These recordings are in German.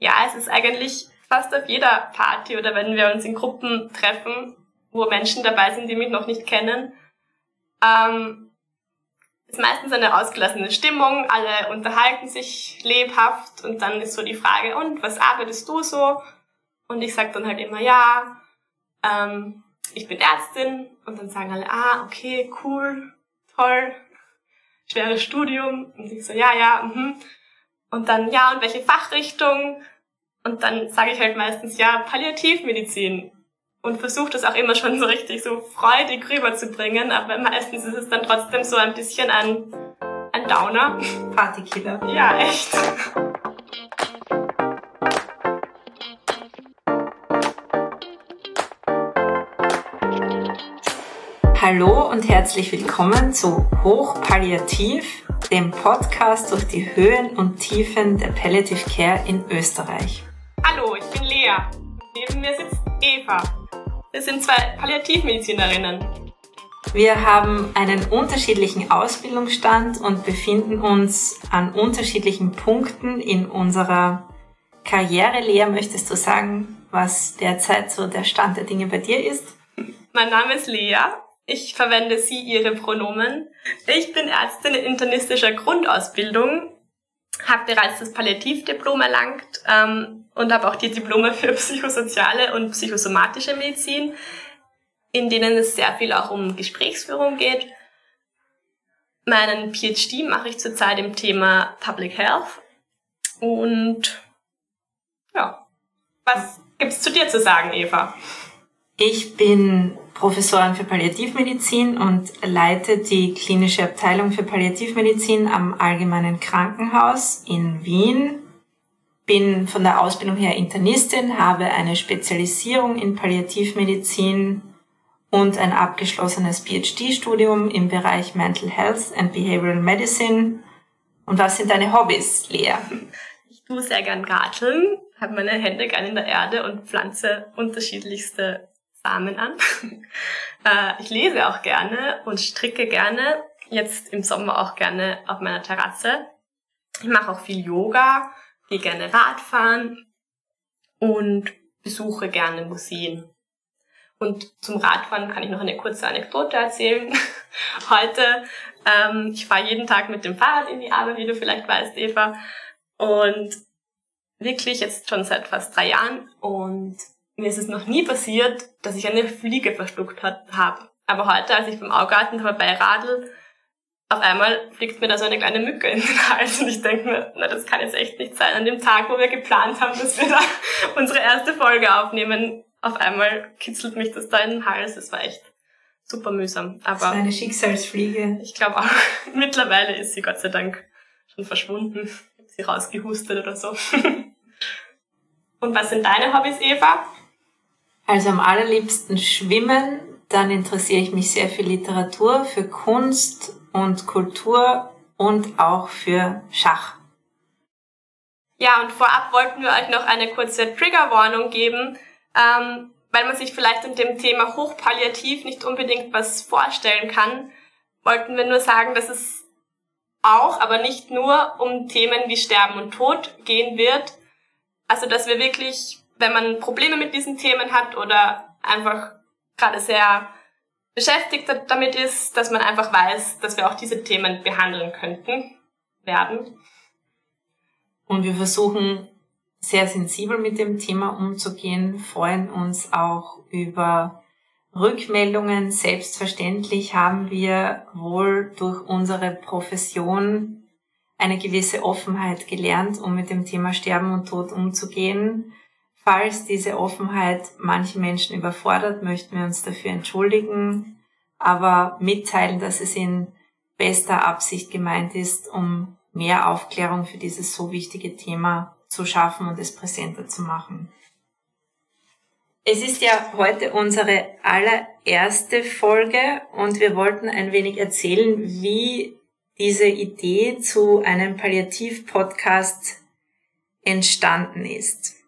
Ja, es ist eigentlich fast auf jeder Party oder wenn wir uns in Gruppen treffen, wo Menschen dabei sind, die mich noch nicht kennen, ähm, ist meistens eine ausgelassene Stimmung, alle unterhalten sich lebhaft und dann ist so die Frage, und was arbeitest du so? Und ich sage dann halt immer, ja, ähm, ich bin Ärztin und dann sagen alle, ah, okay, cool, toll, schweres Studium. Und ich so, ja, ja, mhm. Und dann, ja, und welche Fachrichtung? Und dann sage ich halt meistens, ja, Palliativmedizin. Und versuche das auch immer schon so richtig so freudig rüberzubringen, aber meistens ist es dann trotzdem so ein bisschen ein, ein Downer. Partykiller. Ja, echt. Hallo und herzlich willkommen zu Hochpalliativ, dem Podcast durch die Höhen und Tiefen der Palliative Care in Österreich. Hallo, ich bin Lea. Neben mir sitzt Eva. Wir sind zwei Palliativmedizinerinnen. Wir haben einen unterschiedlichen Ausbildungsstand und befinden uns an unterschiedlichen Punkten in unserer Karriere. Lea, möchtest du sagen, was derzeit so der Stand der Dinge bei dir ist? Mein Name ist Lea ich verwende sie, ihre Pronomen. Ich bin Ärztin in internistischer Grundausbildung, habe bereits das Palliativdiplom erlangt ähm, und habe auch die Diplome für psychosoziale und psychosomatische Medizin, in denen es sehr viel auch um Gesprächsführung geht. Meinen PhD mache ich zurzeit im Thema Public Health. Und ja, was gibt's zu dir zu sagen, Eva? Ich bin Professorin für Palliativmedizin und leite die klinische Abteilung für Palliativmedizin am Allgemeinen Krankenhaus in Wien. Bin von der Ausbildung her Internistin, habe eine Spezialisierung in Palliativmedizin und ein abgeschlossenes PhD-Studium im Bereich Mental Health and Behavioral Medicine. Und was sind deine Hobbys, Lea? Ich tue sehr gern Garteln, habe meine Hände gern in der Erde und pflanze unterschiedlichste Samen an. Äh, ich lese auch gerne und stricke gerne. Jetzt im Sommer auch gerne auf meiner Terrasse. Ich mache auch viel Yoga, gehe gerne Radfahren und besuche gerne Museen. Und zum Radfahren kann ich noch eine kurze Anekdote erzählen. Heute, ähm, ich fahre jeden Tag mit dem Fahrrad in die Arbeit, wie du vielleicht weißt, Eva. Und wirklich jetzt schon seit fast drei Jahren. Und mir ist es noch nie passiert, dass ich eine Fliege verschluckt habe. Aber heute, als ich beim Augarten vorbeiradel, auf einmal fliegt mir da so eine kleine Mücke in den Hals und ich denke mir, na, das kann jetzt echt nicht sein. An dem Tag, wo wir geplant haben, dass wir da unsere erste Folge aufnehmen, auf einmal kitzelt mich das da in den Hals. Das war echt super mühsam. Aber das war eine Schicksalsfliege. Ich glaube auch, mittlerweile ist sie Gott sei Dank schon verschwunden. Ich habe sie rausgehustet oder so. Und was sind deine Hobbys, Eva? Also am allerliebsten schwimmen, dann interessiere ich mich sehr für Literatur, für Kunst und Kultur und auch für Schach. Ja, und vorab wollten wir euch noch eine kurze Triggerwarnung geben, ähm, weil man sich vielleicht in dem Thema Hochpalliativ nicht unbedingt was vorstellen kann, wollten wir nur sagen, dass es auch, aber nicht nur um Themen wie Sterben und Tod gehen wird. Also, dass wir wirklich wenn man Probleme mit diesen Themen hat oder einfach gerade sehr beschäftigt damit ist, dass man einfach weiß, dass wir auch diese Themen behandeln könnten, werden. Und wir versuchen sehr sensibel mit dem Thema umzugehen, freuen uns auch über Rückmeldungen. Selbstverständlich haben wir wohl durch unsere Profession eine gewisse Offenheit gelernt, um mit dem Thema Sterben und Tod umzugehen. Falls diese Offenheit manche Menschen überfordert, möchten wir uns dafür entschuldigen, aber mitteilen, dass es in bester Absicht gemeint ist, um mehr Aufklärung für dieses so wichtige Thema zu schaffen und es präsenter zu machen. Es ist ja heute unsere allererste Folge und wir wollten ein wenig erzählen, wie diese Idee zu einem Palliativ-Podcast entstanden ist.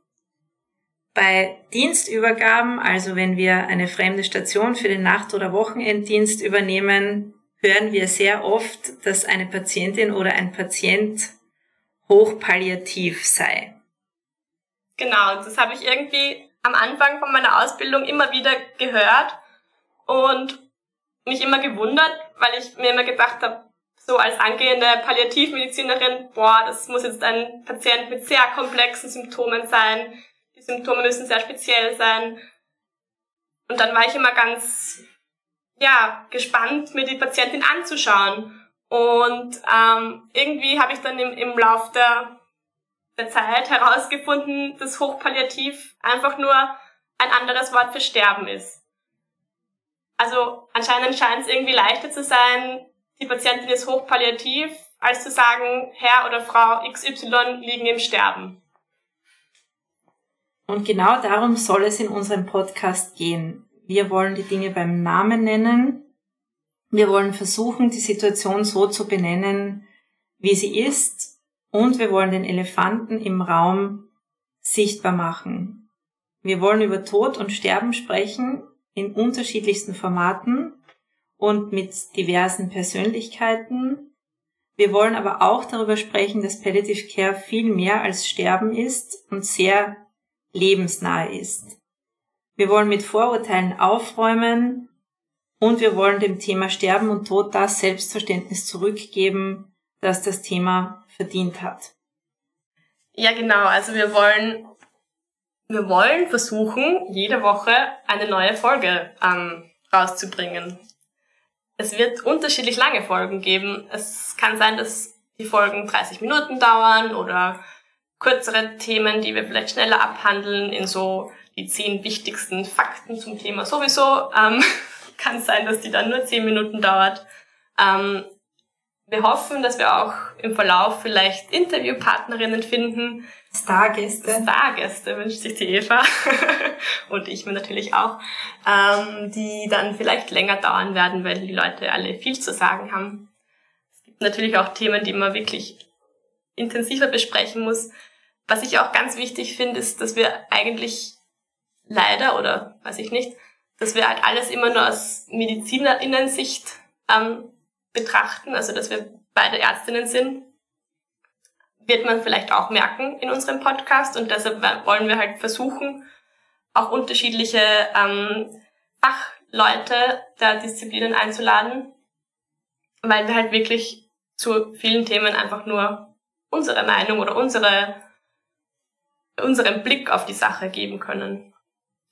Bei Dienstübergaben, also wenn wir eine fremde Station für den Nacht- oder Wochenenddienst übernehmen, hören wir sehr oft, dass eine Patientin oder ein Patient hochpalliativ sei. Genau, das habe ich irgendwie am Anfang von meiner Ausbildung immer wieder gehört und mich immer gewundert, weil ich mir immer gedacht habe, so als angehende Palliativmedizinerin, boah, das muss jetzt ein Patient mit sehr komplexen Symptomen sein. Die Symptome müssen sehr speziell sein. Und dann war ich immer ganz, ja, gespannt, mir die Patientin anzuschauen. Und ähm, irgendwie habe ich dann im, im Lauf der, der Zeit herausgefunden, dass Hochpalliativ einfach nur ein anderes Wort für Sterben ist. Also anscheinend scheint es irgendwie leichter zu sein, die Patientin ist hochpalliativ, als zu sagen, Herr oder Frau XY liegen im Sterben. Und genau darum soll es in unserem Podcast gehen. Wir wollen die Dinge beim Namen nennen. Wir wollen versuchen, die Situation so zu benennen, wie sie ist. Und wir wollen den Elefanten im Raum sichtbar machen. Wir wollen über Tod und Sterben sprechen in unterschiedlichsten Formaten und mit diversen Persönlichkeiten. Wir wollen aber auch darüber sprechen, dass Palliative Care viel mehr als Sterben ist und sehr lebensnahe ist. Wir wollen mit Vorurteilen aufräumen und wir wollen dem Thema Sterben und Tod das Selbstverständnis zurückgeben, das das Thema verdient hat. Ja, genau. Also wir wollen, wir wollen versuchen, jede Woche eine neue Folge ähm, rauszubringen. Es wird unterschiedlich lange Folgen geben. Es kann sein, dass die Folgen 30 Minuten dauern oder kürzere Themen, die wir vielleicht schneller abhandeln, in so die zehn wichtigsten Fakten zum Thema sowieso. Ähm, kann sein, dass die dann nur zehn Minuten dauert. Ähm, wir hoffen, dass wir auch im Verlauf vielleicht Interviewpartnerinnen finden. Stargäste. Stargäste wünscht sich die Eva. Und ich mir natürlich auch. Ähm, die dann vielleicht länger dauern werden, weil die Leute alle viel zu sagen haben. Es gibt natürlich auch Themen, die man wirklich intensiver besprechen muss. Was ich auch ganz wichtig finde, ist, dass wir eigentlich leider oder weiß ich nicht, dass wir halt alles immer nur aus Medizinerinnen-Sicht ähm, betrachten, also dass wir beide Ärztinnen sind, wird man vielleicht auch merken in unserem Podcast und deshalb wollen wir halt versuchen, auch unterschiedliche ähm, Fachleute der Disziplinen einzuladen, weil wir halt wirklich zu vielen Themen einfach nur unsere Meinung oder unsere, unseren Blick auf die Sache geben können.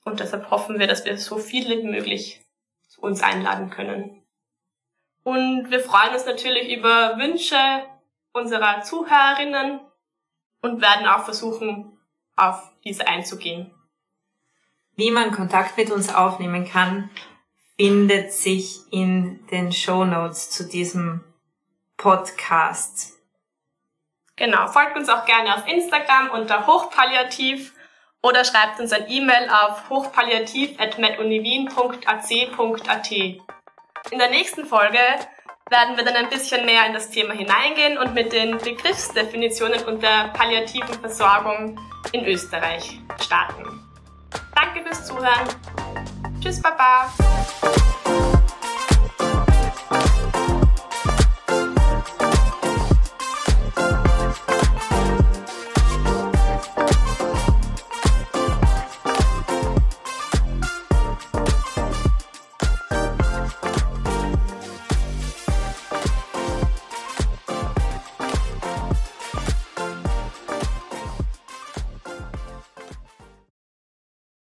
Und deshalb hoffen wir, dass wir so viele wie möglich zu uns einladen können. Und wir freuen uns natürlich über Wünsche unserer Zuhörerinnen und werden auch versuchen, auf diese einzugehen. Wie man Kontakt mit uns aufnehmen kann, findet sich in den Show Notes zu diesem Podcast. Genau, folgt uns auch gerne auf Instagram unter hochpalliativ oder schreibt uns ein E-Mail auf hochpalliativ.meduniwien.ac.at. In der nächsten Folge werden wir dann ein bisschen mehr in das Thema hineingehen und mit den Begriffsdefinitionen und der palliativen Versorgung in Österreich starten. Danke fürs Zuhören. Tschüss, Baba.